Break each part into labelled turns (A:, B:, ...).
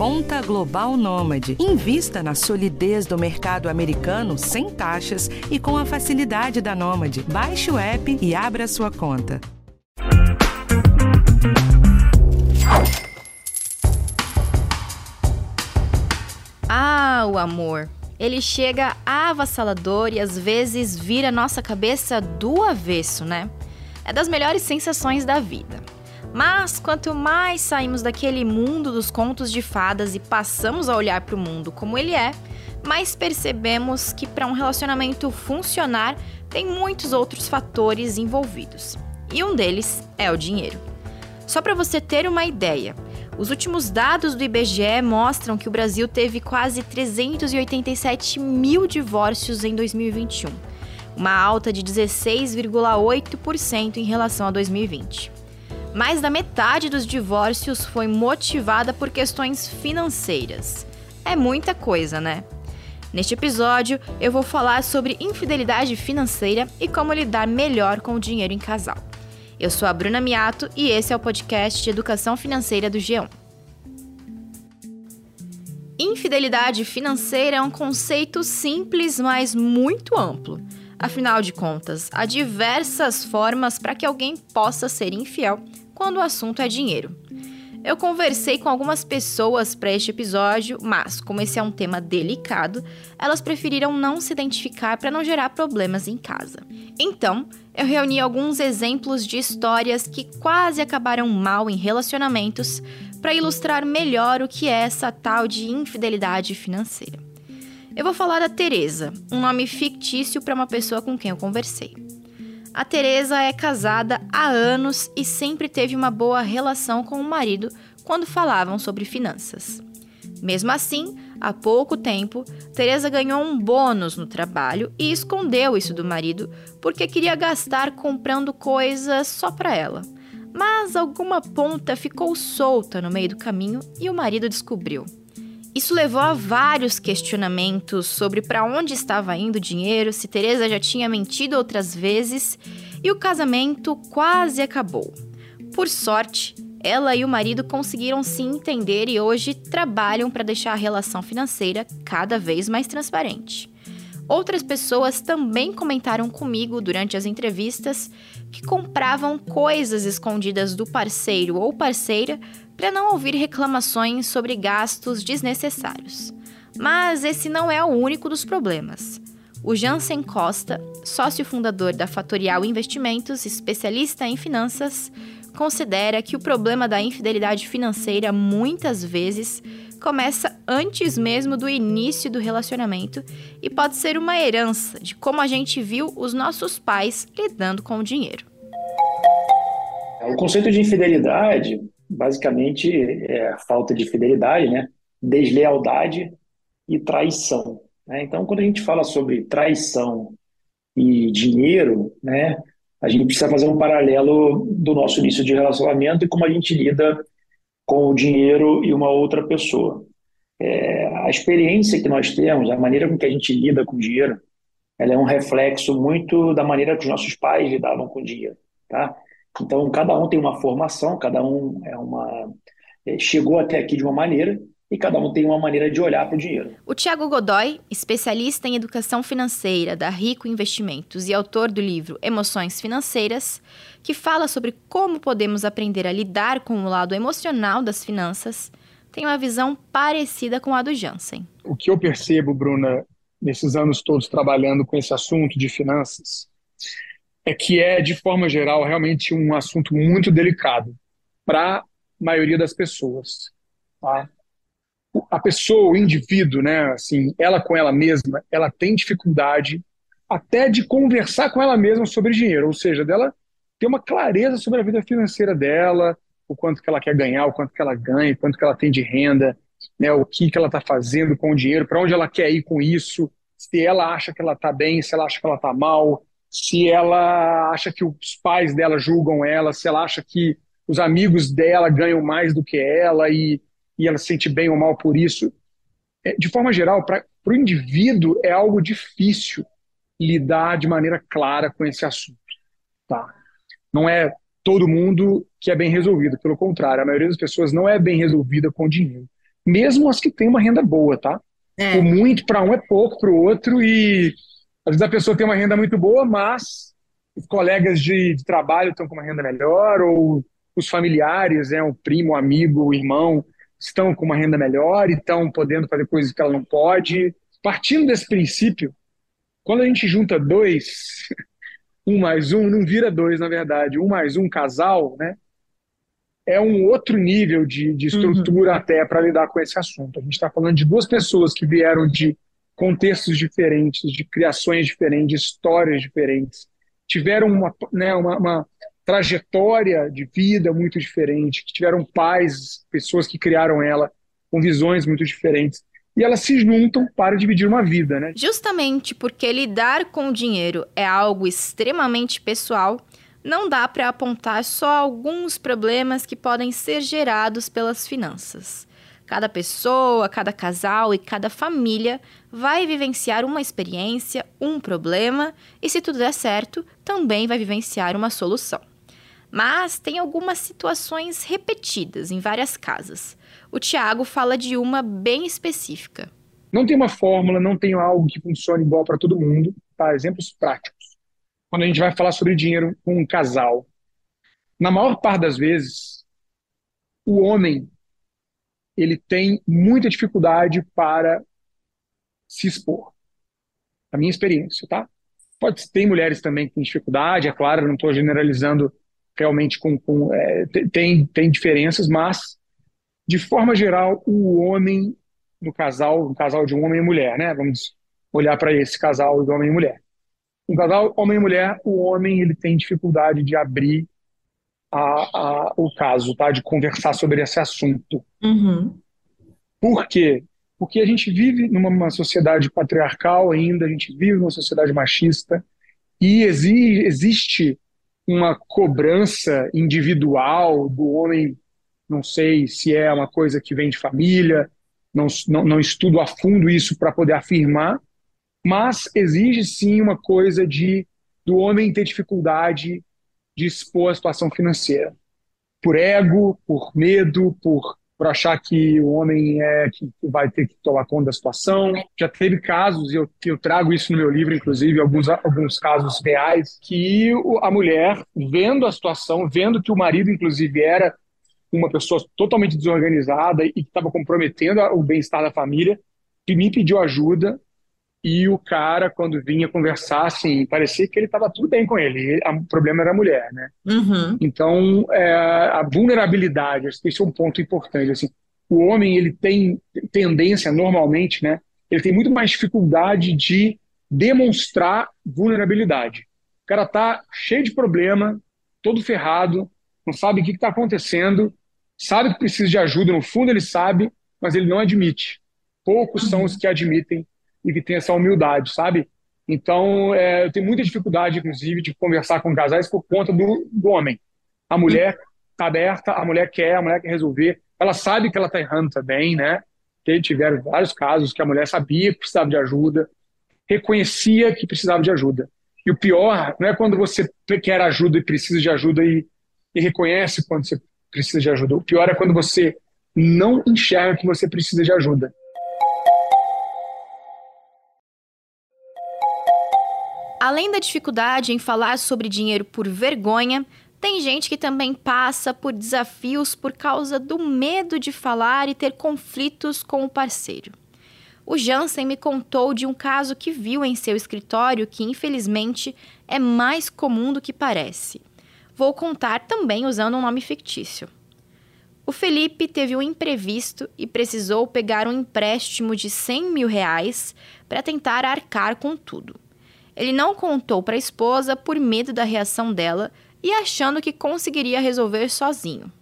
A: Conta Global Nômade. Invista na solidez do mercado americano sem taxas e com a facilidade da Nômade. Baixe o app e abra sua conta.
B: Ah, o amor. Ele chega avassalador e às vezes vira nossa cabeça do avesso, né? É das melhores sensações da vida. Mas quanto mais saímos daquele mundo dos contos de fadas e passamos a olhar para o mundo como ele é, mais percebemos que para um relacionamento funcionar tem muitos outros fatores envolvidos. E um deles é o dinheiro. Só para você ter uma ideia, os últimos dados do IBGE mostram que o Brasil teve quase 387 mil divórcios em 2021, uma alta de 16,8% em relação a 2020. Mais da metade dos divórcios foi motivada por questões financeiras. É muita coisa, né? Neste episódio, eu vou falar sobre infidelidade financeira e como lidar melhor com o dinheiro em casal. Eu sou a Bruna Miato e esse é o podcast de Educação Financeira do G1. Infidelidade financeira é um conceito simples, mas muito amplo. Afinal de contas, há diversas formas para que alguém possa ser infiel quando o assunto é dinheiro. Eu conversei com algumas pessoas para este episódio, mas, como esse é um tema delicado, elas preferiram não se identificar para não gerar problemas em casa. Então, eu reuni alguns exemplos de histórias que quase acabaram mal em relacionamentos para ilustrar melhor o que é essa tal de infidelidade financeira. Eu vou falar da Teresa, um nome fictício para uma pessoa com quem eu conversei. A Teresa é casada há anos e sempre teve uma boa relação com o marido quando falavam sobre finanças. Mesmo assim, há pouco tempo, Teresa ganhou um bônus no trabalho e escondeu isso do marido porque queria gastar comprando coisas só para ela. Mas alguma ponta ficou solta no meio do caminho e o marido descobriu. Isso levou a vários questionamentos sobre para onde estava indo o dinheiro, se Teresa já tinha mentido outras vezes, e o casamento quase acabou. Por sorte, ela e o marido conseguiram se entender e hoje trabalham para deixar a relação financeira cada vez mais transparente. Outras pessoas também comentaram comigo durante as entrevistas que compravam coisas escondidas do parceiro ou parceira para não ouvir reclamações sobre gastos desnecessários. Mas esse não é o único dos problemas. O Jansen Costa, sócio fundador da Fatorial Investimentos, especialista em finanças, considera que o problema da infidelidade financeira muitas vezes começa antes mesmo do início do relacionamento e pode ser uma herança de como a gente viu os nossos pais lidando com o dinheiro.
C: O conceito de infidelidade basicamente é falta de fidelidade, né? deslealdade e traição. Né? Então, quando a gente fala sobre traição e dinheiro, né, a gente precisa fazer um paralelo do nosso início de relacionamento e como a gente lida com o dinheiro e uma outra pessoa. É, a experiência que nós temos, a maneira com que a gente lida com o dinheiro, ela é um reflexo muito da maneira que os nossos pais lidavam com o dinheiro, tá? Então, cada um tem uma formação, cada um é uma é, chegou até aqui de uma maneira e cada um tem uma maneira de olhar para o dinheiro.
B: O Tiago Godoy, especialista em educação financeira da Rico Investimentos e autor do livro Emoções Financeiras, que fala sobre como podemos aprender a lidar com o lado emocional das finanças, tem uma visão parecida com a do Jansen.
D: O que eu percebo, Bruna, nesses anos todos trabalhando com esse assunto de finanças, é que é, de forma geral, realmente um assunto muito delicado para a maioria das pessoas. Tá? A pessoa, o indivíduo, né, assim, ela com ela mesma, ela tem dificuldade até de conversar com ela mesma sobre dinheiro, ou seja, dela ter uma clareza sobre a vida financeira dela, o quanto que ela quer ganhar, o quanto que ela ganha, o quanto que ela tem de renda, né, o que, que ela está fazendo com o dinheiro, para onde ela quer ir com isso, se ela acha que ela está bem, se ela acha que ela está mal, se ela acha que os pais dela julgam ela, se ela acha que os amigos dela ganham mais do que ela e, e ela se sente bem ou mal por isso. É, de forma geral, para o indivíduo é algo difícil lidar de maneira clara com esse assunto. Tá? Não é todo mundo que é bem resolvido, pelo contrário, a maioria das pessoas não é bem resolvida com dinheiro. mesmo as que têm uma renda boa, tá? É. O muito para um é pouco para o outro e às vezes a pessoa tem uma renda muito boa, mas os colegas de, de trabalho estão com uma renda melhor ou os familiares, né, o primo, o amigo, o irmão, estão com uma renda melhor e estão podendo fazer coisas que ela não pode. Partindo desse princípio, quando a gente junta dois, um mais um, não vira dois, na verdade, um mais um casal, né? É um outro nível de, de estrutura uhum. até para lidar com esse assunto. A gente está falando de duas pessoas que vieram de contextos diferentes, de criações diferentes, histórias diferentes, tiveram uma, né, uma, uma trajetória de vida muito diferente, que tiveram pais, pessoas que criaram ela com visões muito diferentes e elas se juntam para dividir uma vida, né?
B: Justamente porque lidar com o dinheiro é algo extremamente pessoal, não dá para apontar só alguns problemas que podem ser gerados pelas finanças. Cada pessoa, cada casal e cada família vai vivenciar uma experiência, um problema e, se tudo der certo, também vai vivenciar uma solução. Mas tem algumas situações repetidas em várias casas. O Tiago fala de uma bem específica.
D: Não tem uma fórmula, não tem algo que funcione igual para todo mundo. Tá? Exemplos práticos. Quando a gente vai falar sobre dinheiro com um casal, na maior parte das vezes, o homem ele tem muita dificuldade para se expor. A minha experiência, tá? Pode ter mulheres também que têm dificuldade, é claro, não estou generalizando realmente com, com é, tem tem diferenças, mas de forma geral, o homem no casal, um casal de um homem e mulher, né? Vamos olhar para esse casal de homem e mulher. Um casal homem e mulher, o homem ele tem dificuldade de abrir a, a, o caso, tá? De conversar sobre esse assunto.
B: Uhum.
D: Por quê? Porque a gente vive numa sociedade patriarcal ainda, a gente vive numa sociedade machista e exi existe uma cobrança individual do homem não sei se é uma coisa que vem de família, não, não, não estudo a fundo isso para poder afirmar, mas exige sim uma coisa de do homem ter dificuldade de expor a situação financeira. Por ego, por medo, por, por achar que o homem é que vai ter que tomar conta da situação. Já teve casos, e eu, eu trago isso no meu livro, inclusive, alguns, alguns casos reais, que a mulher, vendo a situação, vendo que o marido, inclusive, era uma pessoa totalmente desorganizada e que estava comprometendo o bem-estar da família, que me pediu ajuda e o cara, quando vinha conversar, assim, parecia que ele estava tudo bem com ele. O problema era a mulher, né?
B: Uhum.
D: Então, é, a vulnerabilidade, esse é um ponto importante. Assim, o homem, ele tem tendência, normalmente, né? Ele tem muito mais dificuldade de demonstrar vulnerabilidade. O cara tá cheio de problema, todo ferrado, não sabe o que está acontecendo, sabe que precisa de ajuda, no fundo ele sabe, mas ele não admite. Poucos são os que admitem e que têm essa humildade, sabe? Então, é, eu tenho muita dificuldade, inclusive, de conversar com casais por conta do, do homem. A mulher está aberta, a mulher quer, a mulher quer resolver, ela sabe que ela está errando também, né? Que tiveram vários casos que a mulher sabia que precisava de ajuda, reconhecia que precisava de ajuda. E o pior não é quando você quer ajuda e precisa de ajuda e, e reconhece quando você precisa de ajuda. O pior é quando você não enxerga que você precisa de ajuda.
B: Além da dificuldade em falar sobre dinheiro por vergonha, tem gente que também passa por desafios por causa do medo de falar e ter conflitos com o parceiro. O Jansen me contou de um caso que viu em seu escritório que, infelizmente, é mais comum do que parece. Vou contar também usando um nome fictício. O Felipe teve um imprevisto e precisou pegar um empréstimo de 100 mil reais para tentar arcar com tudo. Ele não contou para a esposa por medo da reação dela e achando que conseguiria resolver sozinho.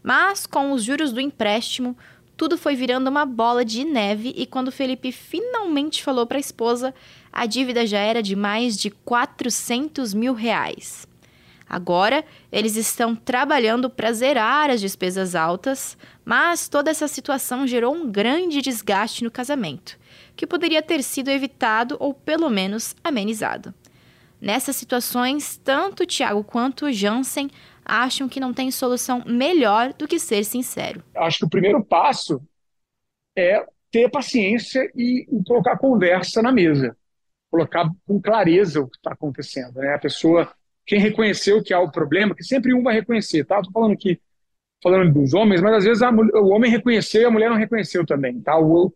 B: Mas, com os juros do empréstimo, tudo foi virando uma bola de neve e quando Felipe finalmente falou para a esposa, a dívida já era de mais de 400 mil reais. Agora, eles estão trabalhando para zerar as despesas altas, mas toda essa situação gerou um grande desgaste no casamento, que poderia ter sido evitado ou pelo menos amenizado. Nessas situações, tanto Tiago quanto o Jansen acham que não tem solução melhor do que ser sincero.
D: Acho que o primeiro passo é ter paciência e, e colocar a conversa na mesa, colocar com clareza o que está acontecendo. Né? A pessoa, quem reconheceu que há o problema, que sempre um vai reconhecer, tá? Estou falando aqui, falando dos homens, mas às vezes a, o homem reconheceu e a mulher não reconheceu também, tá? O,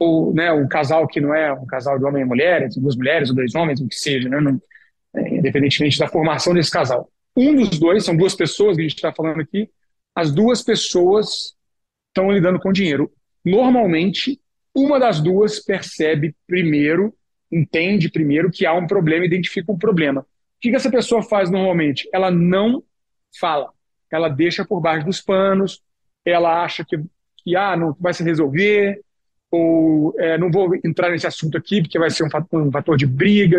D: ou né, um casal que não é um casal de homem e mulher, duas mulheres ou dois homens, o que seja, né? Não, é, independentemente da formação desse casal. Um dos dois, são duas pessoas que a gente está falando aqui, as duas pessoas estão lidando com dinheiro. Normalmente, uma das duas percebe primeiro, entende primeiro que há um problema, identifica um problema. O que, que essa pessoa faz normalmente? Ela não fala, ela deixa por baixo dos panos, ela acha que, que ah, não vai se resolver, ou é, não vou entrar nesse assunto aqui porque vai ser um fator, um fator de briga,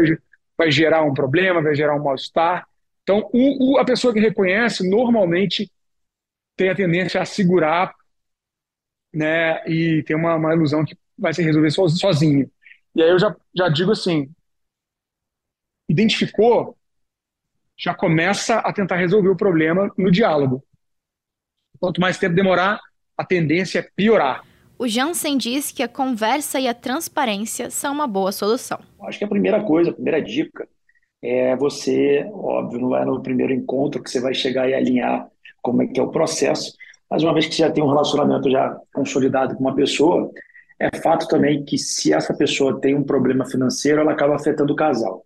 D: vai gerar um problema, vai gerar um mal-estar. Então, o, o, a pessoa que reconhece normalmente tem a tendência a segurar né, e tem uma, uma ilusão que vai se resolver so, sozinho. E aí eu já, já digo assim, identificou, já começa a tentar resolver o problema no diálogo. Quanto mais tempo demorar, a tendência é piorar.
B: O Jansen diz que a conversa e a transparência são uma boa solução.
C: Acho que a primeira coisa, a primeira dica é você, óbvio, não é no primeiro encontro que você vai chegar e alinhar como é que é o processo, mas uma vez que você já tem um relacionamento já consolidado com uma pessoa, é fato também que se essa pessoa tem um problema financeiro, ela acaba afetando o casal.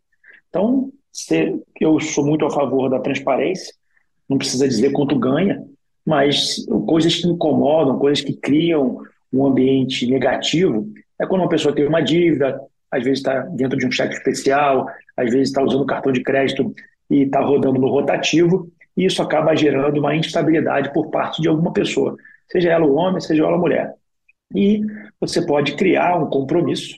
C: Então, se, eu sou muito a favor da transparência, não precisa dizer quanto ganha, mas coisas que incomodam, coisas que criam um ambiente negativo é quando uma pessoa tem uma dívida, às vezes está dentro de um cheque especial, às vezes está usando cartão de crédito e está rodando no rotativo, e isso acaba gerando uma instabilidade por parte de alguma pessoa, seja ela o homem, seja ela a mulher. E você pode criar um compromisso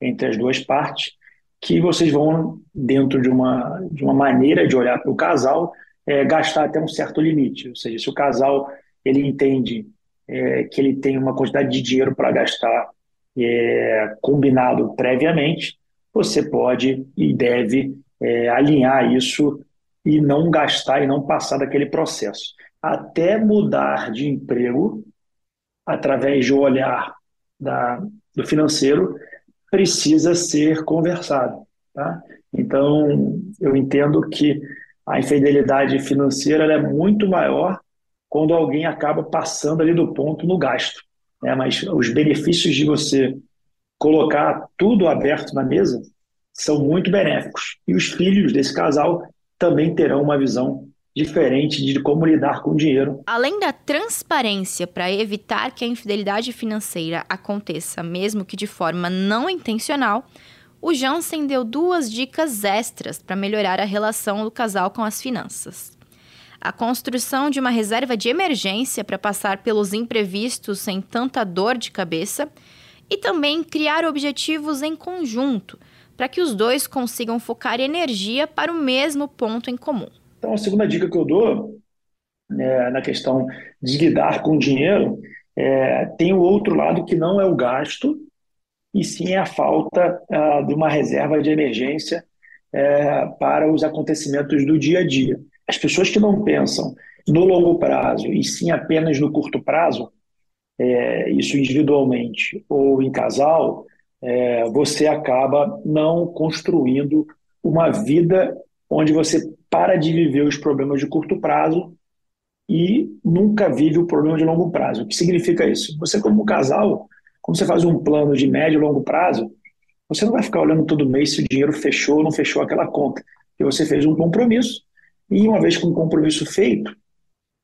C: entre as duas partes, que vocês vão, dentro de uma, de uma maneira de olhar para o casal, é, gastar até um certo limite. Ou seja, se o casal ele entende é, que ele tem uma quantidade de dinheiro para gastar é, combinado previamente, você pode e deve é, alinhar isso e não gastar e não passar daquele processo. Até mudar de emprego, através um olhar da, do financeiro, precisa ser conversado. Tá? Então, eu entendo que a infidelidade financeira é muito maior quando alguém acaba passando ali do ponto no gasto. Né? Mas os benefícios de você colocar tudo aberto na mesa são muito benéficos. E os filhos desse casal também terão uma visão diferente de como lidar com o dinheiro.
B: Além da transparência para evitar que a infidelidade financeira aconteça, mesmo que de forma não intencional, o Jansen deu duas dicas extras para melhorar a relação do casal com as finanças a construção de uma reserva de emergência para passar pelos imprevistos sem tanta dor de cabeça e também criar objetivos em conjunto para que os dois consigam focar energia para o mesmo ponto em comum.
C: Então, a segunda dica que eu dou é, na questão de lidar com o dinheiro é, tem o outro lado que não é o gasto, e sim a falta ah, de uma reserva de emergência é, para os acontecimentos do dia a dia. As pessoas que não pensam no longo prazo e sim apenas no curto prazo, é, isso individualmente ou em casal, é, você acaba não construindo uma vida onde você para de viver os problemas de curto prazo e nunca vive o problema de longo prazo. O que significa isso? Você, como casal, quando você faz um plano de médio e longo prazo, você não vai ficar olhando todo mês se o dinheiro fechou ou não fechou aquela conta. Porque você fez um compromisso e uma vez com o compromisso feito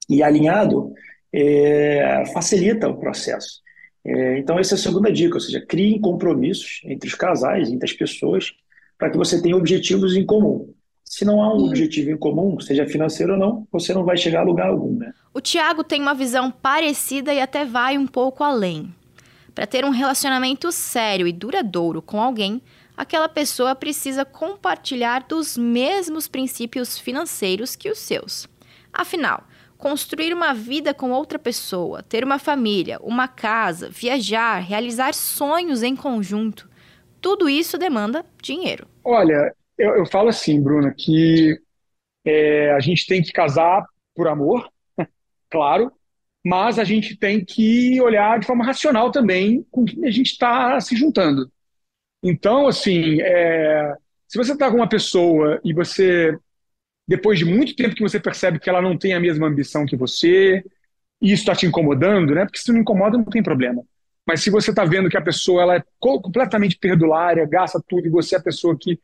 C: e alinhado, é, facilita o processo. É, então, essa é a segunda dica, ou seja, crie compromissos entre os casais, entre as pessoas, para que você tenha objetivos em comum. Se não há um objetivo em comum, seja financeiro ou não, você não vai chegar a lugar algum. Né?
B: O Tiago tem uma visão parecida e até vai um pouco além. Para ter um relacionamento sério e duradouro com alguém, aquela pessoa precisa compartilhar dos mesmos princípios financeiros que os seus. Afinal, construir uma vida com outra pessoa, ter uma família, uma casa, viajar, realizar sonhos em conjunto, tudo isso demanda dinheiro.
D: Olha, eu, eu falo assim, Bruna, que é, a gente tem que casar por amor, claro, mas a gente tem que olhar de forma racional também com quem a gente está se juntando. Então, assim, é, se você está com uma pessoa e você, depois de muito tempo que você percebe que ela não tem a mesma ambição que você, e isso está te incomodando, né? Porque se não incomoda, não tem problema. Mas se você está vendo que a pessoa ela é completamente perdulária, gasta tudo, e você é a pessoa que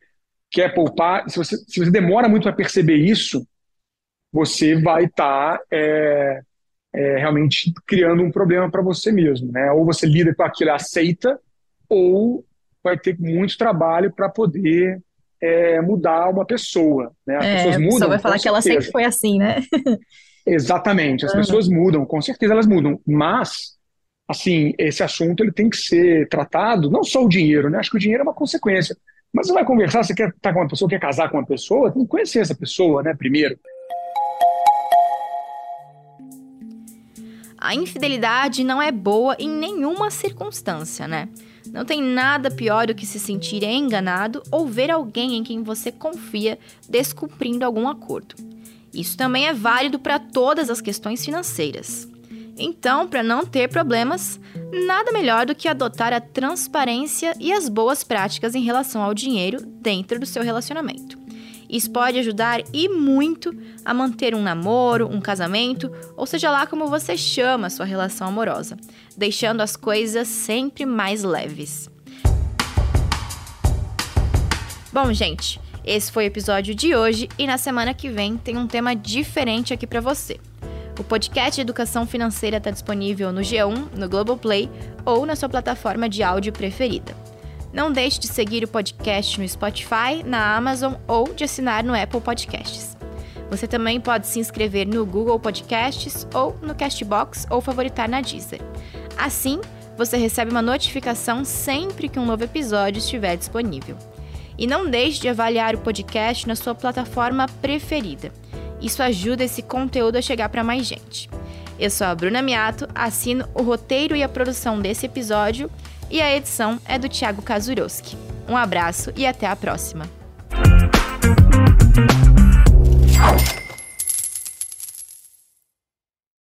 D: quer poupar, se você, se você demora muito para perceber isso, você vai estar tá, é, é, realmente criando um problema para você mesmo. Né? Ou você lida com aquilo aceita, ou vai ter muito trabalho para poder é, mudar uma pessoa. Né? As
B: é, pessoas mudam. A pessoa vai falar que ela sempre foi assim, né?
D: Exatamente, as uhum. pessoas mudam, com certeza elas mudam, mas assim, esse assunto ele tem que ser tratado, não só o dinheiro, né? Acho que o dinheiro é uma consequência. Mas você vai conversar, você quer estar tá com uma pessoa, quer casar com uma pessoa, tem que conhecer essa pessoa, né, primeiro.
B: A infidelidade não é boa em nenhuma circunstância, né? Não tem nada pior do que se sentir enganado ou ver alguém em quem você confia descumprindo algum acordo. Isso também é válido para todas as questões financeiras. Então, para não ter problemas, nada melhor do que adotar a transparência e as boas práticas em relação ao dinheiro dentro do seu relacionamento. Isso pode ajudar e muito a manter um namoro, um casamento, ou seja lá como você chama a sua relação amorosa, deixando as coisas sempre mais leves. Bom, gente, esse foi o episódio de hoje e na semana que vem tem um tema diferente aqui para você. O podcast Educação Financeira está disponível no G1, no Globoplay ou na sua plataforma de áudio preferida. Não deixe de seguir o podcast no Spotify, na Amazon ou de assinar no Apple Podcasts. Você também pode se inscrever no Google Podcasts ou no Castbox ou favoritar na Deezer. Assim, você recebe uma notificação sempre que um novo episódio estiver disponível. E não deixe de avaliar o podcast na sua plataforma preferida. Isso ajuda esse conteúdo a chegar para mais gente. Eu sou a Bruna Miato, assino o roteiro e a produção desse episódio e a edição é do Thiago Kazuroski. Um abraço e até a próxima.